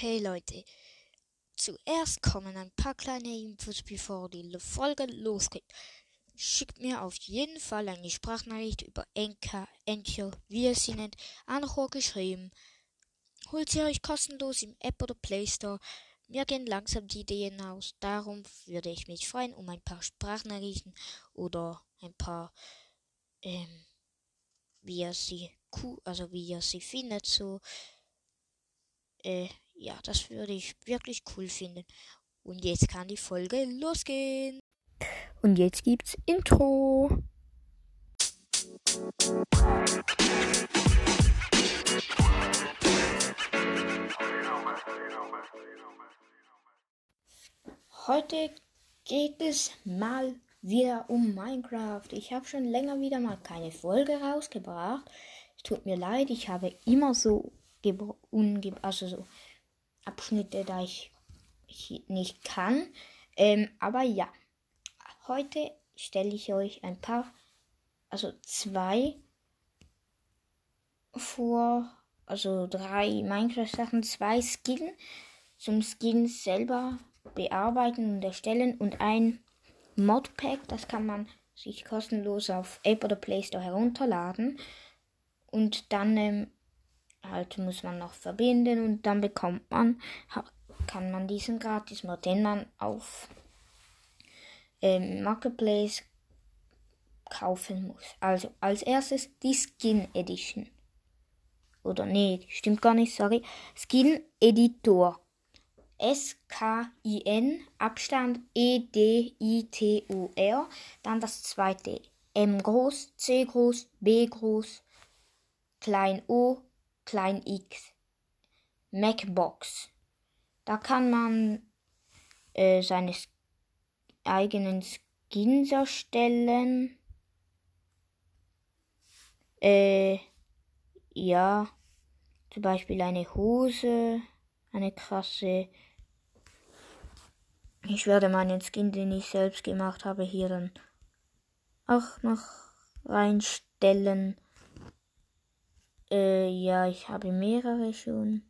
Hey Leute, zuerst kommen ein paar kleine Infos, bevor die Folge losgeht. Schickt mir auf jeden Fall eine Sprachnachricht über Enka, Encho, wie ihr sie nennt, Anchor geschrieben. Holt sie euch kostenlos im App oder Play Store. Mir gehen langsam die Ideen aus. Darum würde ich mich freuen um ein paar Sprachnachrichten oder ein paar, ähm, wie ihr sie, also wie ihr sie findet, so. Äh, ja, das würde ich wirklich cool finden. Und jetzt kann die Folge losgehen. Und jetzt gibt's Intro. Heute geht es mal wieder um Minecraft. Ich habe schon länger wieder mal keine Folge rausgebracht. Es tut mir leid, ich habe immer so also so Abschnitte, da ich, ich nicht kann. Ähm, aber ja, heute stelle ich euch ein paar, also zwei vor, also drei Minecraft-Sachen, zwei Skin zum Skin selber bearbeiten und erstellen und ein Modpack, das kann man sich kostenlos auf App oder Play Store herunterladen und dann ähm, halt muss man noch verbinden und dann bekommt man, kann man diesen gratis Mod, den man auf ähm, Marketplace kaufen muss. Also als erstes die Skin Edition. Oder nee, stimmt gar nicht, sorry. Skin Editor. S-K-I-N, Abstand E-D-I-T-O-R. Dann das zweite. M groß, C groß, B groß, klein O, klein x. Macbox. Da kann man äh, seine eigenen Skins erstellen. Äh, ja, zum Beispiel eine Hose, eine krasse. Ich werde meinen Skin, den ich selbst gemacht habe, hier dann auch noch reinstellen. Äh, ja, ich habe mehrere schon.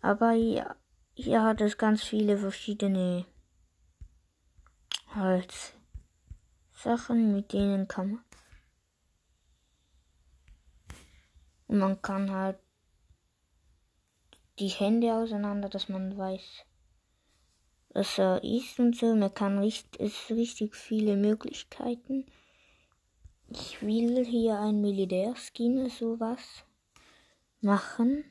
Aber ja, hier hat es ganz viele verschiedene halt Sachen, mit denen kann man. Und man kann halt die Hände auseinander, dass man weiß, was er ist und so. Man kann richtig, es richtig viele Möglichkeiten. Ich will hier ein Militärskin sowas machen.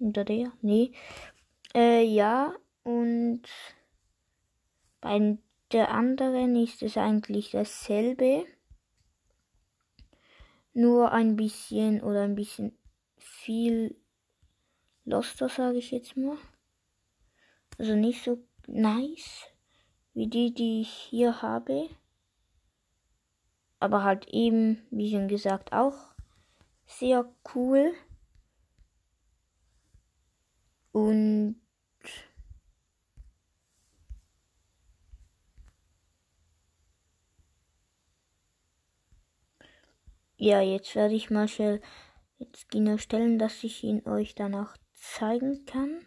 Unter der? Nee. Äh, ja, und bei der anderen ist es eigentlich dasselbe nur ein bisschen oder ein bisschen viel loster, sage ich jetzt mal. Also nicht so nice wie die, die ich hier habe. Aber halt eben, wie schon gesagt, auch sehr cool. Und Ja, jetzt werde ich mal schnell jetzt Gino stellen, dass ich ihn euch danach zeigen kann.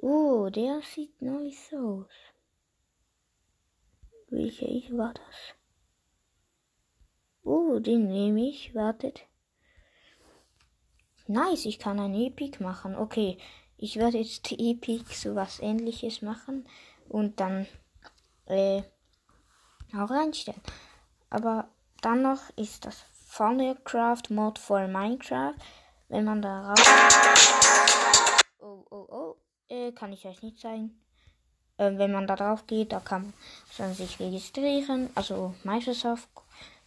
Oh, der sieht nice aus. Welcher ich war das? Oh, den nehme ich. Wartet. Nice, ich kann ein Epic machen. Okay, ich werde jetzt Epic sowas ähnliches machen und dann äh, auch reinstellen. Aber dann noch ist das Funnelcraft Mod for Minecraft. Wenn man da raus. Oh, oh, oh. Äh, kann ich euch nicht zeigen. Äh, wenn man da drauf geht, da kann man sich registrieren. Also Microsoft.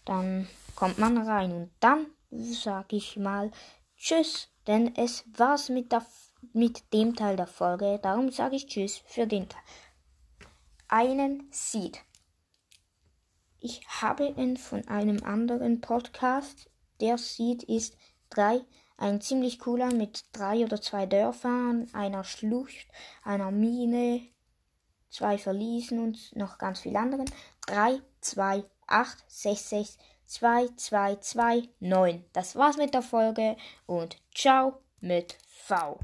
Dann kommt man rein. Und dann sage ich mal Tschüss. Denn es war's mit, der, mit dem Teil der Folge. Darum sage ich Tschüss für den Teil. Einen Seed. Ich habe ihn von einem anderen Podcast. Der Seed ist 3 Ein ziemlich cooler mit drei oder zwei Dörfern, einer Schlucht, einer Mine, zwei Verliesen und noch ganz viel anderen. 3, 2, 8, 6, 6, 2, 2, 2, 9. Das war's mit der Folge und ciao mit V.